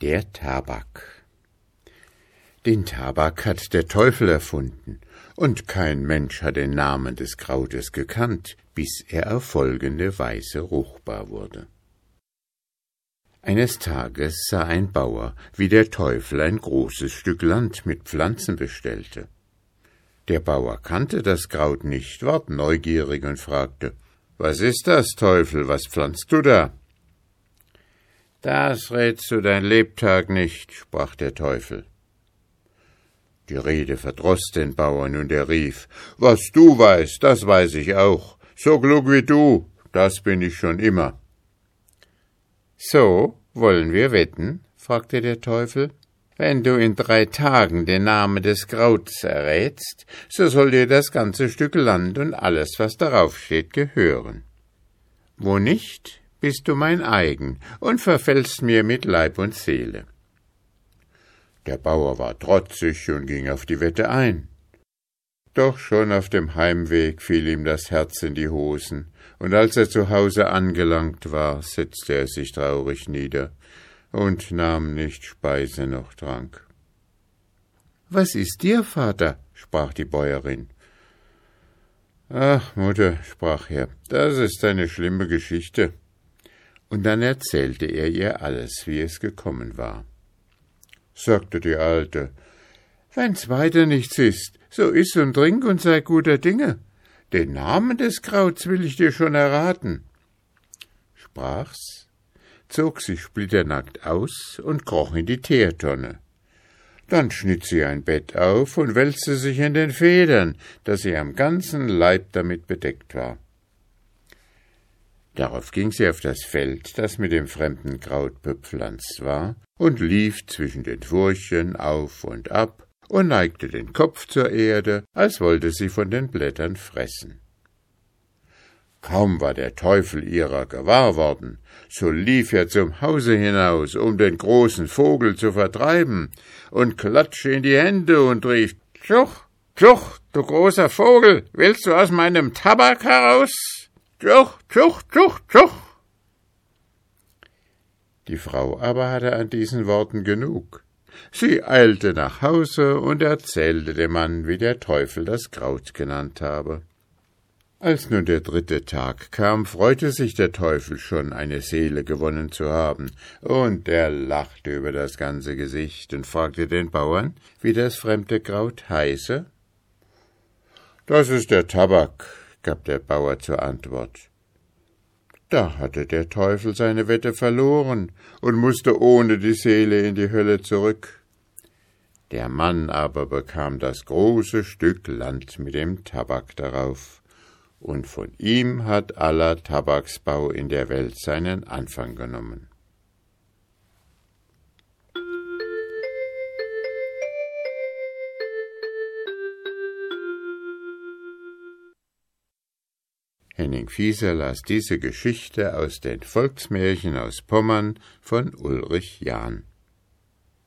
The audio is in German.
Der Tabak. Den Tabak hat der Teufel erfunden, und kein Mensch hat den Namen des Krautes gekannt, bis er auf folgende Weise ruchbar wurde. Eines Tages sah ein Bauer, wie der Teufel ein großes Stück Land mit Pflanzen bestellte. Der Bauer kannte das Kraut nicht, ward neugierig und fragte Was ist das, Teufel, was pflanzt du da? Das rätst du dein Lebtag nicht, sprach der Teufel. Die Rede verdroß den Bauern, und er rief Was du weißt, das weiß ich auch. So klug wie du, das bin ich schon immer. So, wollen wir wetten? fragte der Teufel. Wenn du in drei Tagen den Namen des Krauts errätst, so soll dir das ganze Stück Land und alles, was darauf steht, gehören. Wo nicht, bist du mein eigen und verfällst mir mit Leib und Seele. Der Bauer war trotzig und ging auf die Wette ein. Doch schon auf dem Heimweg fiel ihm das Herz in die Hosen, und als er zu Hause angelangt war, setzte er sich traurig nieder und nahm nicht Speise noch Trank. Was ist dir, Vater? sprach die Bäuerin. Ach, Mutter, sprach er, das ist eine schlimme Geschichte und dann erzählte er ihr alles, wie es gekommen war. Sagte die Alte, Wenn's weiter nichts ist, so iss und trink und sei guter Dinge. Den Namen des Krauts will ich dir schon erraten. Sprach's, zog sich splitternackt aus und kroch in die Teertonne. Dann schnitt sie ein Bett auf und wälzte sich in den Federn, dass sie am ganzen Leib damit bedeckt war. Darauf ging sie auf das Feld, das mit dem fremden Kraut bepflanzt war, und lief zwischen den Furchen auf und ab und neigte den Kopf zur Erde, als wollte sie von den Blättern fressen. Kaum war der Teufel ihrer gewahr worden, so lief er zum Hause hinaus, um den großen Vogel zu vertreiben, und klatschte in die Hände und rief Tschuch, Tschuch, du großer Vogel, willst du aus meinem Tabak heraus? Tschuch, tschuch, tschuch, tschuch. Die Frau aber hatte an diesen Worten genug. Sie eilte nach Hause und erzählte dem Mann, wie der Teufel das Kraut genannt habe. Als nun der dritte Tag kam, freute sich der Teufel schon, eine Seele gewonnen zu haben, und er lachte über das ganze Gesicht und fragte den Bauern, wie das fremde Kraut heiße. Das ist der Tabak, gab der Bauer zur Antwort. Da hatte der Teufel seine Wette verloren und musste ohne die Seele in die Hölle zurück. Der Mann aber bekam das große Stück Land mit dem Tabak darauf, und von ihm hat aller Tabaksbau in der Welt seinen Anfang genommen. Henning Fieser las diese Geschichte aus den Volksmärchen aus Pommern von Ulrich Jahn.